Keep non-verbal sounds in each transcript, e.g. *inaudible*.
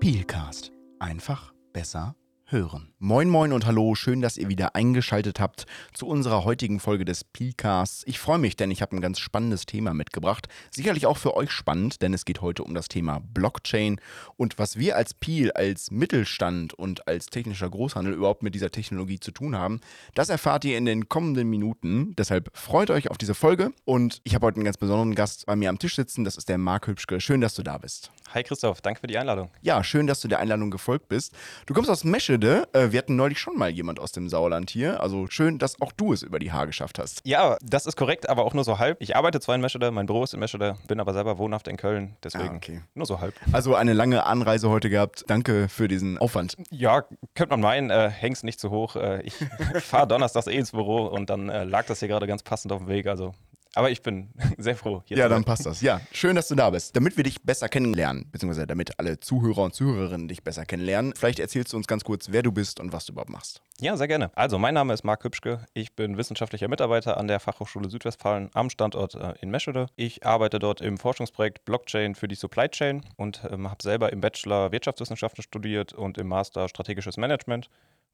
Peelcast. Einfach besser hören. Moin moin und hallo, schön, dass ihr wieder eingeschaltet habt zu unserer heutigen Folge des Peelcasts. Ich freue mich, denn ich habe ein ganz spannendes Thema mitgebracht. Sicherlich auch für euch spannend, denn es geht heute um das Thema Blockchain und was wir als Peel, als Mittelstand und als technischer Großhandel überhaupt mit dieser Technologie zu tun haben. Das erfahrt ihr in den kommenden Minuten. Deshalb freut euch auf diese Folge und ich habe heute einen ganz besonderen Gast bei mir am Tisch sitzen. Das ist der Marc Hübschke. Schön, dass du da bist. Hi Christoph, danke für die Einladung. Ja, schön, dass du der Einladung gefolgt bist. Du kommst aus Meschede. Äh, wir hatten neulich schon mal jemand aus dem Sauerland hier. Also schön, dass auch du es über die Haar geschafft hast. Ja, das ist korrekt, aber auch nur so halb. Ich arbeite zwar in Meschede, mein Büro ist in Meschede, bin aber selber wohnhaft in Köln, deswegen Ah, okay. nur so halb. Also eine lange Anreise heute gehabt. Danke für diesen Aufwand. Ja, könnte man meinen, äh, häng's nicht zu hoch. Äh, ich *laughs* fahre donnerstags eh ins Büro und dann äh, lag das hier gerade ganz passend auf dem Weg. Also, aber ich bin *laughs* sehr froh. Hier Ja, dann passt das. Ja, schön, dass du da bist. Damit wir dich besser kennenlernen, beziehungsweise damit alle Zuhörer und Zuhörerinnen dich besser kennenlernen, vielleicht erzählst du uns ganz kurz, wer du bist und was du überhaupt machst. Ja, sehr gerne. Also, mein Name ist Marc Hübschke. Ich bin wissenschaftlicher Mitarbeiter an der Fachhochschule Südwestfalen am Standort äh, in Meschede. Ich arbeite dort im Forschungsprojekt Blockchain für die Supply Chain und ähm, habe selber im Bachelor Wirtschaftswissenschaften studiert und im Master strategisches Management.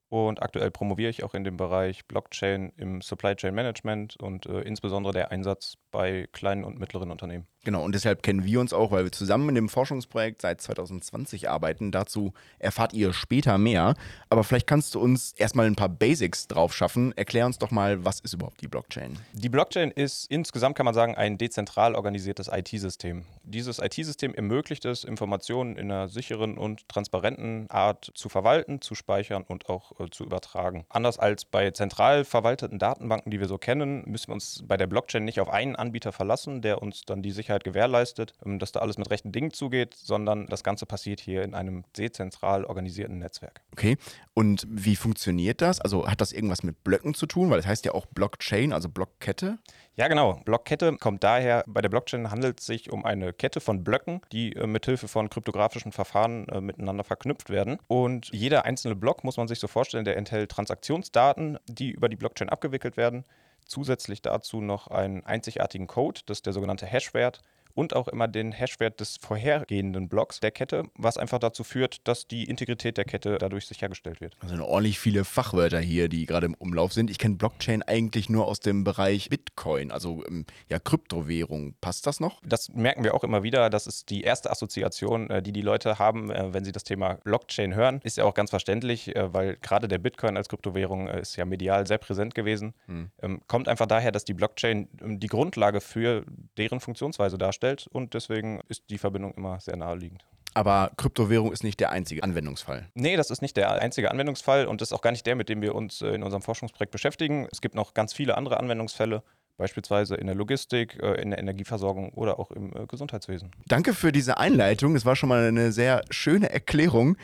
Und aktuell promoviere ich auch in dem Bereich Blockchain im Supply Chain Management und äh, insbesondere der Einsatz bei kleinen und mittleren Unternehmen. Genau, und deshalb kennen wir uns auch, weil wir zusammen in dem Forschungsprojekt seit 2020 arbeiten. Dazu erfahrt ihr später mehr. Aber vielleicht kannst du uns erstmal ein paar Basics drauf schaffen. Erklär uns doch mal, was ist überhaupt die Blockchain? Die Blockchain ist insgesamt, kann man sagen, ein dezentral organisiertes IT-System. Dieses IT-System ermöglicht es, Informationen in einer sicheren und transparenten Art zu verwalten, zu speichern und auch äh, zu übertragen. Anders als bei zentral verwalteten Datenbanken, die wir so kennen, müssen wir uns bei der Blockchain nicht auf einen Anbieter verlassen, der uns dann die Sicherheit gewährleistet, ähm, dass da alles mit rechten Dingen zugeht, sondern das Ganze passiert hier in einem dezentral organisierten Netzwerk. Okay, und wie funktioniert das? Also hat das irgendwas mit Blöcken zu tun? Weil das heißt ja auch Blockchain, also Blockkette. Ja, genau. Blockkette kommt daher, bei der Blockchain handelt es sich um eine Kette von Blöcken, die äh, mithilfe von kryptografischen Verfahren äh, miteinander verknüpft werden. Und jeder einzelne Block, muss man sich so vorstellen, der enthält Transaktionsdaten, die über die Blockchain abgewickelt werden. Zusätzlich dazu noch einen einzigartigen Code, das ist der sogenannte Hashwert. Und auch immer den Hashwert des vorhergehenden Blocks der Kette, was einfach dazu führt, dass die Integrität der Kette dadurch sichergestellt wird. Also ordentlich viele Fachwörter hier, die gerade im Umlauf sind. Ich kenne Blockchain eigentlich nur aus dem Bereich Bitcoin, also ähm, ja Kryptowährung. Passt das noch? Das merken wir auch immer wieder. Das ist die erste Assoziation, äh, die die Leute haben, äh, wenn sie das Thema Blockchain hören. Ist ja auch ganz verständlich, äh, weil gerade der Bitcoin als Kryptowährung äh, ist ja medial sehr präsent gewesen. Ähm, Kommt einfach daher, dass die Blockchain ähm, die Grundlage für deren Funktionsweise darstellt und deswegen ist die Verbindung immer sehr naheliegend. Aber Kryptowährung ist nicht der einzige Anwendungsfall. Nee, das ist nicht der einzige Anwendungsfall und das ist auch gar nicht der, mit dem wir uns äh, in unserem Forschungsprojekt beschäftigen. Es gibt noch ganz viele andere Anwendungsfälle, beispielsweise in der Logistik, äh, in der Energieversorgung oder auch im äh, Gesundheitswesen. Danke für diese Einleitung. Das war schon mal eine sehr schöne Erklärung.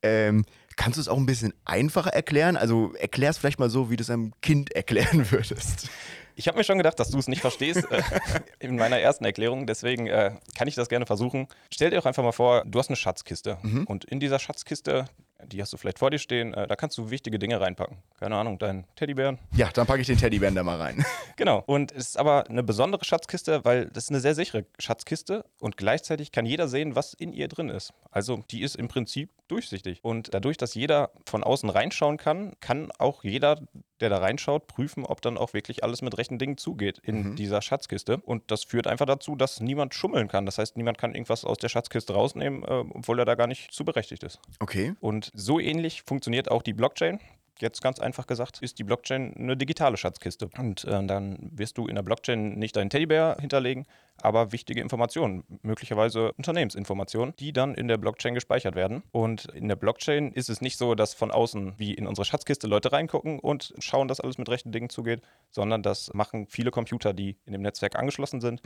Ähm, kannst du es auch ein bisschen einfacher erklären? Also erklär es vielleicht mal so, wie du es einem Kind *laughs* erklären würdest. Ich habe mir schon gedacht, dass du es nicht verstehst äh, *laughs* in meiner ersten Erklärung, deswegen äh, kann ich das gerne versuchen. Stell dir auch einfach mal vor, du hast eine Schatzkiste und in dieser Schatzkiste, die hast du vielleicht vor dir stehen, äh, da kannst du wichtige Dinge reinpacken. Keine Ahnung, deinen Teddybären. Ja, dann packe ich den Teddybären da mal rein. *laughs* Genau. Und es ist aber eine besondere Schatzkiste, weil das ist eine sehr sichere Schatzkiste und gleichzeitig kann jeder sehen, was in ihr drin ist. Also die ist im Prinzip durchsichtig. Und dadurch, dass jeder von außen reinschauen kann, kann auch jeder, der da reinschaut, prüfen, ob dann auch wirklich alles mit rechten Dingen zugeht in dieser Schatzkiste. Und das führt einfach dazu, dass niemand schummeln kann. Das heißt, niemand kann irgendwas aus der Schatzkiste rausnehmen, äh, obwohl er da gar nicht zu berechtigt ist. Okay. Und so ähnlich funktioniert auch die Blockchain. Jetzt ganz einfach gesagt, ist die Blockchain eine digitale Schatzkiste. Und äh, dann wirst du in der Blockchain nicht deinen Teddybär hinterlegen, aber wichtige Informationen, möglicherweise Unternehmensinformationen, die dann in der Blockchain gespeichert werden. Und in der Blockchain ist es nicht so, dass von außen wie in unsere Schatzkiste Leute reingucken und schauen, dass alles mit rechten Dingen zugeht, sondern das machen viele Computer, die in dem Netzwerk angeschlossen sind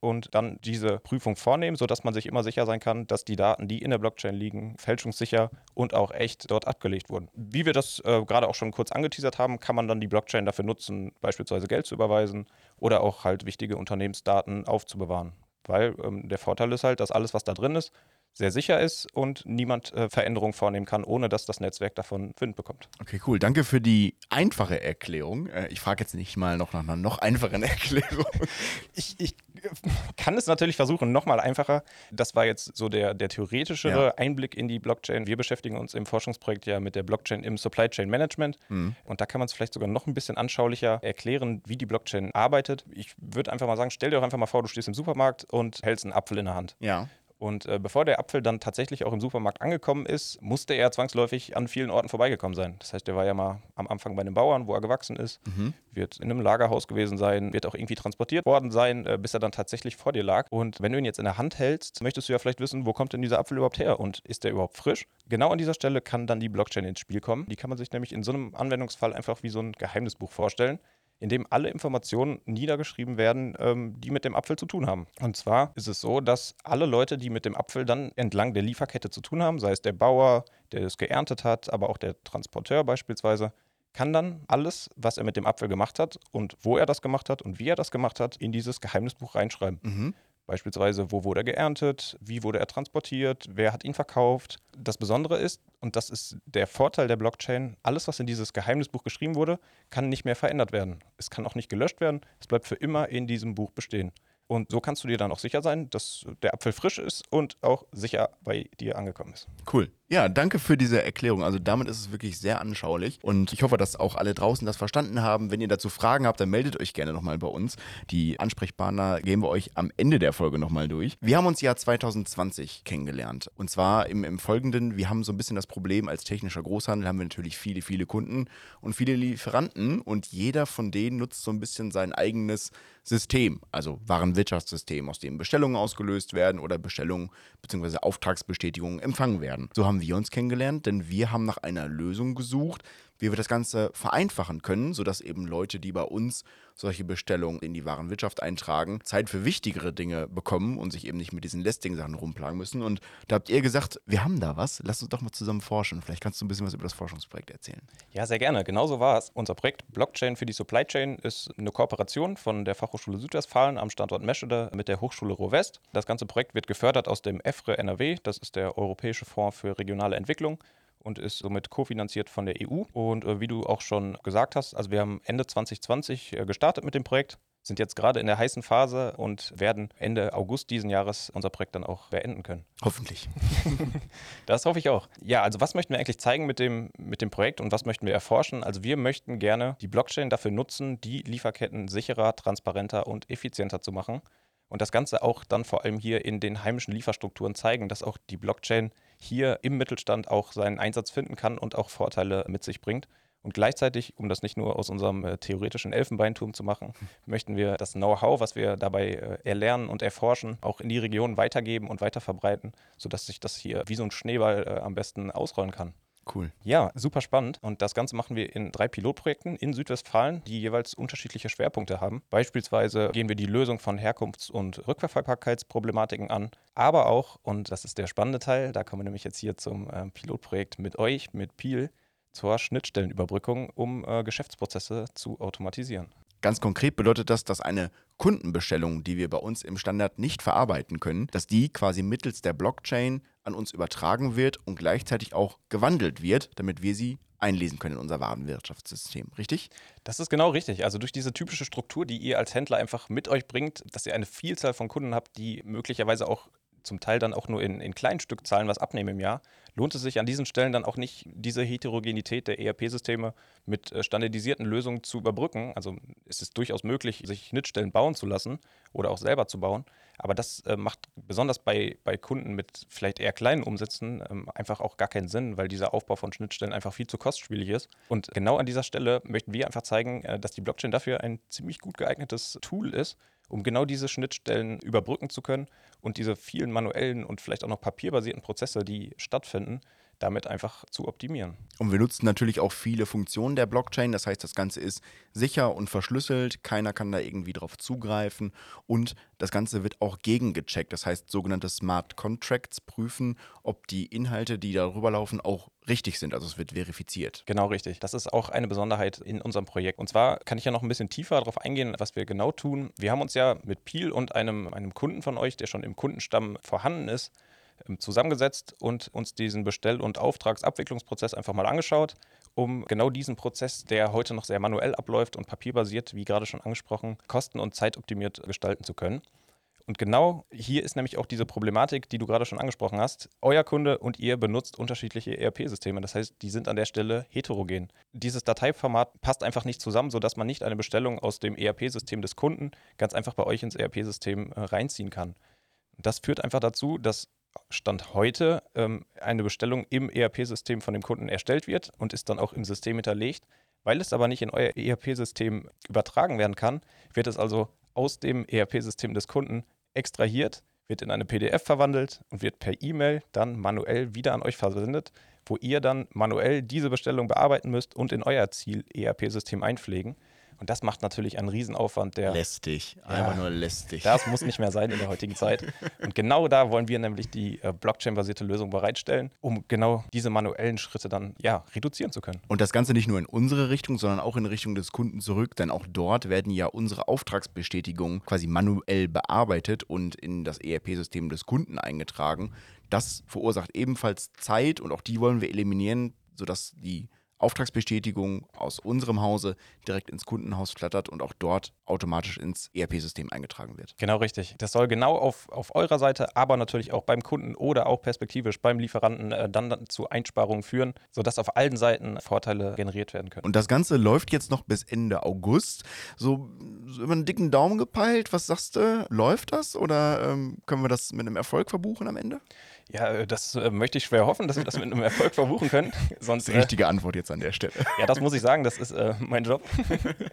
und dann diese Prüfung vornehmen, sodass man sich immer sicher sein kann, dass die Daten, die in der Blockchain liegen, fälschungssicher und auch echt dort abgelegt wurden. Wie wir das äh, gerade auch schon kurz angeteasert haben, kann man dann die Blockchain dafür nutzen, beispielsweise Geld zu überweisen oder auch halt wichtige Unternehmensdaten aufzubewahren. Weil ähm, der Vorteil ist halt, dass alles, was da drin ist, sehr sicher ist und niemand äh, Veränderungen vornehmen kann, ohne dass das Netzwerk davon Wind bekommt. Okay, cool. Danke für die einfache Erklärung. Äh, ich frage jetzt nicht mal noch nach einer noch einfachen *laughs* Erklärung. Ich, ich kann es natürlich versuchen, nochmal einfacher. Das war jetzt so der, der theoretischere ja. Einblick in die Blockchain. Wir beschäftigen uns im Forschungsprojekt ja mit der Blockchain im Supply Chain Management. Mhm. Und da kann man es vielleicht sogar noch ein bisschen anschaulicher erklären, wie die Blockchain arbeitet. Ich würde einfach mal sagen, stell dir doch einfach mal vor, du stehst im Supermarkt und hältst einen Apfel in der Hand. Ja. Und äh, bevor der Apfel dann tatsächlich auch im Supermarkt angekommen ist, musste er zwangsläufig an vielen Orten vorbeigekommen sein. Das heißt, er war ja mal am Anfang bei einem Bauern, wo er gewachsen ist, mhm. wird in einem Lagerhaus gewesen sein, wird auch irgendwie transportiert worden sein, äh, bis er dann tatsächlich vor dir lag. Und wenn du ihn jetzt in der Hand hältst, möchtest du ja vielleicht wissen, wo kommt denn dieser Apfel überhaupt her und ist der überhaupt frisch? Genau an dieser Stelle kann dann die Blockchain ins Spiel kommen. Die kann man sich nämlich in so einem Anwendungsfall einfach wie so ein Geheimnisbuch vorstellen in dem alle Informationen niedergeschrieben werden, ähm, die mit dem Apfel zu tun haben. Und zwar ist es so, dass alle Leute, die mit dem Apfel dann entlang der Lieferkette zu tun haben, sei es der Bauer, der es geerntet hat, aber auch der Transporteur beispielsweise, kann dann alles, was er mit dem Apfel gemacht hat und wo er das gemacht hat und wie er das gemacht hat, in dieses Geheimnisbuch reinschreiben. Mhm. Beispielsweise, wo wurde er geerntet, wie wurde er transportiert, wer hat ihn verkauft. Das Besondere ist, und das ist der Vorteil der Blockchain, alles, was in dieses Geheimnisbuch geschrieben wurde, kann nicht mehr verändert werden. Es kann auch nicht gelöscht werden, es bleibt für immer in diesem Buch bestehen. Und so kannst du dir dann auch sicher sein, dass der Apfel frisch ist und auch sicher bei dir angekommen ist. Cool. Ja, danke für diese Erklärung. Also damit ist es wirklich sehr anschaulich und ich hoffe, dass auch alle draußen das verstanden haben. Wenn ihr dazu Fragen habt, dann meldet euch gerne nochmal bei uns. Die Ansprechpartner gehen wir euch am Ende der Folge nochmal durch. Wir haben uns ja 2020 kennengelernt und zwar im, im Folgenden, wir haben so ein bisschen das Problem, als technischer Großhandel haben wir natürlich viele, viele Kunden und viele Lieferanten und jeder von denen nutzt so ein bisschen sein eigenes System, also Warenwirtschaftssystem, aus dem Bestellungen ausgelöst werden oder Bestellungen bzw. Auftragsbestätigungen empfangen werden. So haben uns kennengelernt, denn wir haben nach einer Lösung gesucht, wie wir das Ganze vereinfachen können, sodass eben Leute, die bei uns solche Bestellungen in die Warenwirtschaft eintragen, Zeit für wichtigere Dinge bekommen und sich eben nicht mit diesen lästigen Sachen rumplagen müssen. Und da habt ihr gesagt, wir haben da was, lass uns doch mal zusammen forschen. Vielleicht kannst du ein bisschen was über das Forschungsprojekt erzählen. Ja, sehr gerne. Genauso war es. Unser Projekt Blockchain für die Supply Chain ist eine Kooperation von der Fachhochschule Südwestfalen am Standort Meschede mit der Hochschule Ruhr-West. Das ganze Projekt wird gefördert aus dem EFRE NRW, das ist der Europäische Fonds für regionale Entwicklung und ist somit kofinanziert von der EU. Und äh, wie du auch schon gesagt hast, also wir haben Ende 2020 äh, gestartet mit dem Projekt, sind jetzt gerade in der heißen Phase und werden Ende August diesen Jahres unser Projekt dann auch beenden können. Hoffentlich. *laughs* das hoffe ich auch. Ja, also was möchten wir eigentlich zeigen mit dem, mit dem Projekt und was möchten wir erforschen? Also wir möchten gerne die Blockchain dafür nutzen, die Lieferketten sicherer, transparenter und effizienter zu machen. Und das Ganze auch dann vor allem hier in den heimischen Lieferstrukturen zeigen, dass auch die Blockchain hier im Mittelstand auch seinen Einsatz finden kann und auch Vorteile mit sich bringt. Und gleichzeitig, um das nicht nur aus unserem äh, theoretischen Elfenbeinturm zu machen, *laughs* möchten wir das Know-how, was wir dabei äh, erlernen und erforschen, auch in die Region weitergeben und weiterverbreiten, sodass sich das hier wie so ein Schneeball äh, am besten ausrollen kann. Cool. Ja, super spannend. Und das Ganze machen wir in drei Pilotprojekten in Südwestfalen, die jeweils unterschiedliche Schwerpunkte haben. Beispielsweise gehen wir die Lösung von Herkunfts- und Rückverfolgbarkeitsproblematiken an, aber auch, und das ist der spannende Teil, da kommen wir nämlich jetzt hier zum äh, Pilotprojekt mit euch, mit Peel, zur Schnittstellenüberbrückung, um äh, Geschäftsprozesse zu automatisieren. Ganz konkret bedeutet das, dass eine Kundenbestellung, die wir bei uns im Standard nicht verarbeiten können, dass die quasi mittels der Blockchain an uns übertragen wird und gleichzeitig auch gewandelt wird, damit wir sie einlesen können in unser Warenwirtschaftssystem, richtig? Das ist genau richtig. Also durch diese typische Struktur, die ihr als Händler einfach mit euch bringt, dass ihr eine Vielzahl von Kunden habt, die möglicherweise auch zum Teil dann auch nur in, in kleinen Stückzahlen was abnehmen im Jahr, lohnt es sich an diesen Stellen dann auch nicht, diese Heterogenität der ERP-Systeme mit äh, standardisierten Lösungen zu überbrücken. Also ist es durchaus möglich, sich Schnittstellen bauen zu lassen oder auch selber zu bauen. Aber das äh, macht besonders bei, bei Kunden mit vielleicht eher kleinen Umsätzen ähm, einfach auch gar keinen Sinn, weil dieser Aufbau von Schnittstellen einfach viel zu kostspielig ist. Und genau an dieser Stelle möchten wir einfach zeigen, äh, dass die Blockchain dafür ein ziemlich gut geeignetes Tool ist, um genau diese Schnittstellen überbrücken zu können und diese vielen manuellen und vielleicht auch noch papierbasierten Prozesse, die stattfinden, damit einfach zu optimieren. Und wir nutzen natürlich auch viele Funktionen der Blockchain. Das heißt, das Ganze ist sicher und verschlüsselt. Keiner kann da irgendwie drauf zugreifen. Und das Ganze wird auch gegengecheckt. Das heißt, sogenannte Smart Contracts prüfen, ob die Inhalte, die darüber laufen, auch richtig sind. Also es wird verifiziert. Genau richtig. Das ist auch eine Besonderheit in unserem Projekt. Und zwar kann ich ja noch ein bisschen tiefer darauf eingehen, was wir genau tun. Wir haben uns ja mit Peel und einem, einem Kunden von euch, der schon im Kundenstamm vorhanden ist, zusammengesetzt und uns diesen Bestell- und Auftragsabwicklungsprozess einfach mal angeschaut, um genau diesen Prozess, der heute noch sehr manuell abläuft und papierbasiert, wie gerade schon angesprochen, kosten- und zeitoptimiert gestalten zu können. Und genau hier ist nämlich auch diese Problematik, die du gerade schon angesprochen hast. Euer Kunde und ihr benutzt unterschiedliche ERP-Systeme. Das heißt, die sind an der Stelle heterogen. Dieses Dateiformat passt einfach nicht zusammen, sodass man nicht eine Bestellung aus dem ERP-System des Kunden ganz einfach bei euch ins ERP-System äh, reinziehen kann. Das führt einfach dazu, dass Stand heute ähm, eine Bestellung im ERP-System von dem Kunden erstellt wird und ist dann auch im System hinterlegt. Weil es aber nicht in euer ERP-System übertragen werden kann, wird es also aus dem ERP-System des Kunden extrahiert, wird in eine PDF verwandelt und wird per E-Mail dann manuell wieder an euch versendet, wo ihr dann manuell diese Bestellung bearbeiten müsst und in euer Ziel-ERP-System einpflegen. Und das macht natürlich einen Riesenaufwand, der. Lästig, einfach Ja. nur lästig. Das muss nicht mehr sein in der heutigen Zeit. Und genau da wollen wir nämlich die äh, Blockchain-basierte Lösung bereitstellen, um genau diese manuellen Schritte dann ja, reduzieren zu können. Und das Ganze nicht nur in unsere Richtung, sondern auch in Richtung des Kunden zurück, denn auch dort werden ja unsere Auftragsbestätigungen quasi manuell bearbeitet und in das ERP-System des Kunden eingetragen. Das verursacht ebenfalls Zeit und auch die wollen wir eliminieren, sodass die Auftragsbestätigung aus unserem Hause direkt ins Kundenhaus flattert und auch dort automatisch ins ERP-System eingetragen wird. Genau richtig. Das soll genau auf, auf eurer Seite, aber natürlich auch beim Kunden oder auch perspektivisch beim Lieferanten äh, dann, dann zu Einsparungen führen, sodass auf allen Seiten Vorteile generiert werden können. Und das Ganze läuft jetzt noch bis Ende August. So, so über einen dicken Daumen gepeilt. Was sagst du? Läuft das oder ähm, können wir das mit einem Erfolg verbuchen am Ende? Ja, äh, das äh, möchte ich schwer hoffen, dass wir das mit einem Erfolg verbuchen können. *laughs* Sonst, die richtige Antwort jetzt an der Stelle. *laughs* Ja, das muss ich sagen, das ist äh, mein Job.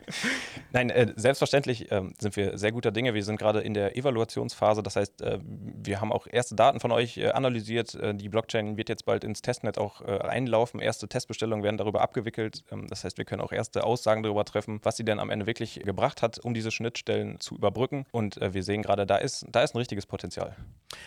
*laughs* Nein, äh, selbstverständlich äh, sind wir sehr guter Dinge. Wir sind gerade in der Evaluationsphase. Das heißt, äh, wir haben auch erste Daten von euch äh, analysiert. Äh, die Blockchain wird jetzt bald ins Testnet auch äh, einlaufen. Erste Testbestellungen werden darüber abgewickelt. Ähm, das heißt, wir können auch erste Aussagen darüber treffen, was sie denn am Ende wirklich gebracht hat, um diese Schnittstellen zu überbrücken. Und äh, wir sehen gerade, da ist, da ist ein richtiges Potenzial.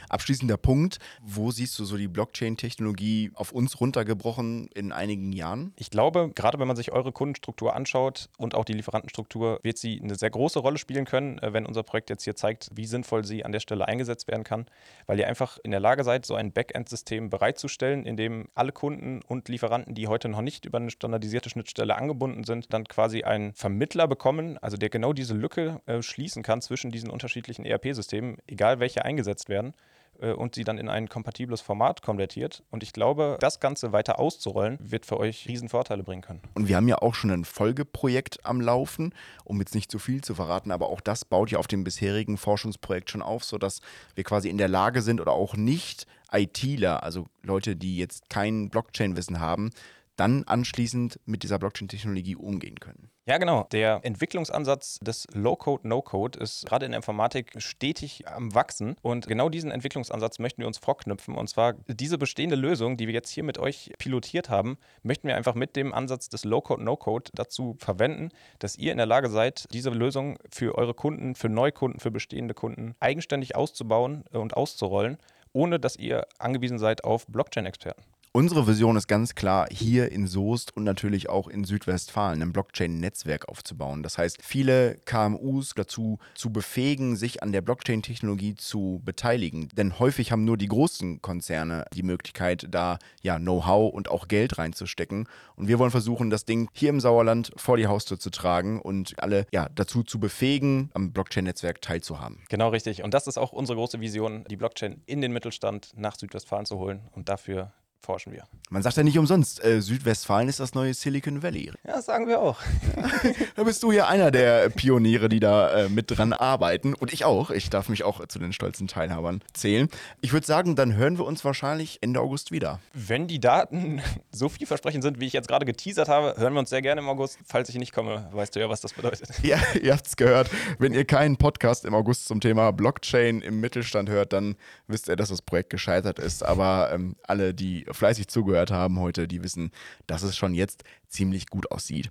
Abschließender Punkt. Wo siehst du so die Blockchain-Technologie auf uns runtergebrochen in einigen Jahren? Ich glaube, gerade wenn man sich eure Kundenstruktur anschaut und auch die Lieferantenstruktur, wird sie eine sehr große Rolle spielen können, äh, wenn unser Projekt jetzt hier zeigt, wie sinnvoll sie an der Stelle eingesetzt werden kann, weil ihr einfach in der Lage seid, so ein Backend-System bereitzustellen, in dem alle Kunden und Lieferanten, die heute noch nicht über eine standardisierte Schnittstelle angebunden sind, dann quasi einen Vermittler bekommen, also der genau diese Lücke äh, schließen kann zwischen diesen unterschiedlichen ERP-Systemen, egal welche eingesetzt werden und sie dann in ein kompatibles Format konvertiert. Und ich glaube, das Ganze weiter auszurollen, wird für euch riesen Vorteile bringen können. Und wir haben ja auch schon ein Folgeprojekt am Laufen, um jetzt nicht zu viel zu verraten, aber auch das baut ja auf dem bisherigen Forschungsprojekt schon auf, sodass wir quasi in der Lage sind oder auch nicht ITler, also Leute, die jetzt kein Blockchain-Wissen haben, dann anschließend mit dieser Blockchain-Technologie umgehen können. Ja, genau. Der Entwicklungsansatz des Low-Code, No-Code ist gerade in der Informatik stetig am Wachsen. Und genau diesen Entwicklungsansatz möchten wir uns vorknüpfen. Und zwar diese bestehende Lösung, die wir jetzt hier mit euch pilotiert haben, möchten wir einfach mit dem Ansatz des Low-Code, No-Code dazu verwenden, dass ihr in der Lage seid, diese Lösung für eure Kunden, für Neukunden, für bestehende Kunden eigenständig auszubauen und auszurollen, ohne dass ihr angewiesen seid auf Blockchain-Experten. Unsere Vision ist ganz klar, hier in Soest und natürlich auch in Südwestfalen ein Blockchain-Netzwerk aufzubauen. Das heißt, viele KMUs dazu zu befähigen, sich an der Blockchain-Technologie zu beteiligen. Denn häufig haben nur die großen Konzerne die Möglichkeit, da ja Know-how und auch Geld reinzustecken. Und wir wollen versuchen, das Ding hier im Sauerland vor die Haustür zu tragen und alle ja dazu zu befähigen, am Blockchain-Netzwerk teilzuhaben. Genau richtig. Und das ist auch unsere große Vision, die Blockchain in den Mittelstand nach Südwestfalen zu holen. Und dafür forschen wir. Man sagt ja nicht umsonst, äh, Südwestfalen ist das neue Silicon Valley. Ja, das sagen wir auch. *laughs* Da bist du ja einer der Pioniere, die da äh, mit dran arbeiten. Und ich auch. Ich darf mich auch zu den stolzen Teilhabern zählen. Ich würde sagen, dann hören wir uns wahrscheinlich Ende August wieder. Wenn die Daten *laughs* so vielversprechend sind, wie ich jetzt gerade geteasert habe, hören wir uns sehr gerne im August. Falls ich nicht komme, weißt du ja, was das bedeutet. *laughs* Ja, ihr habt's gehört. Wenn ihr keinen Podcast im August zum Thema Blockchain im Mittelstand hört, dann wisst ihr, dass das Projekt gescheitert ist. Aber ähm, alle, die fleißig zugehört haben heute, die wissen, dass es schon jetzt ziemlich gut aussieht.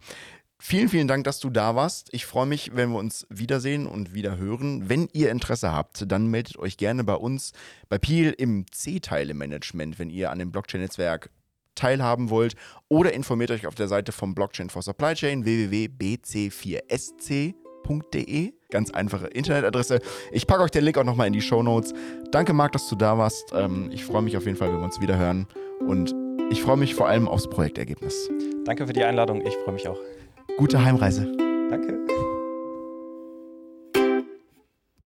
Vielen, vielen Dank, dass du da warst. Ich freue mich, wenn wir uns wiedersehen und wieder hören. Wenn ihr Interesse habt, dann meldet euch gerne bei uns bei Peel im C-Teile-Management, wenn ihr an dem Blockchain-Netzwerk teilhaben wollt oder informiert euch auf der Seite vom Blockchain for Supply Chain www.bc4sc.de. Ganz einfache Internetadresse. Ich packe euch den Link auch nochmal in die Show Notes. Danke, Marc, dass du da warst. Ähm, ich freue mich auf jeden Fall, wenn wir uns wieder hören. Und ich freue mich vor allem aufs Projektergebnis. Danke für die Einladung. Ich freue mich auch. Gute Heimreise.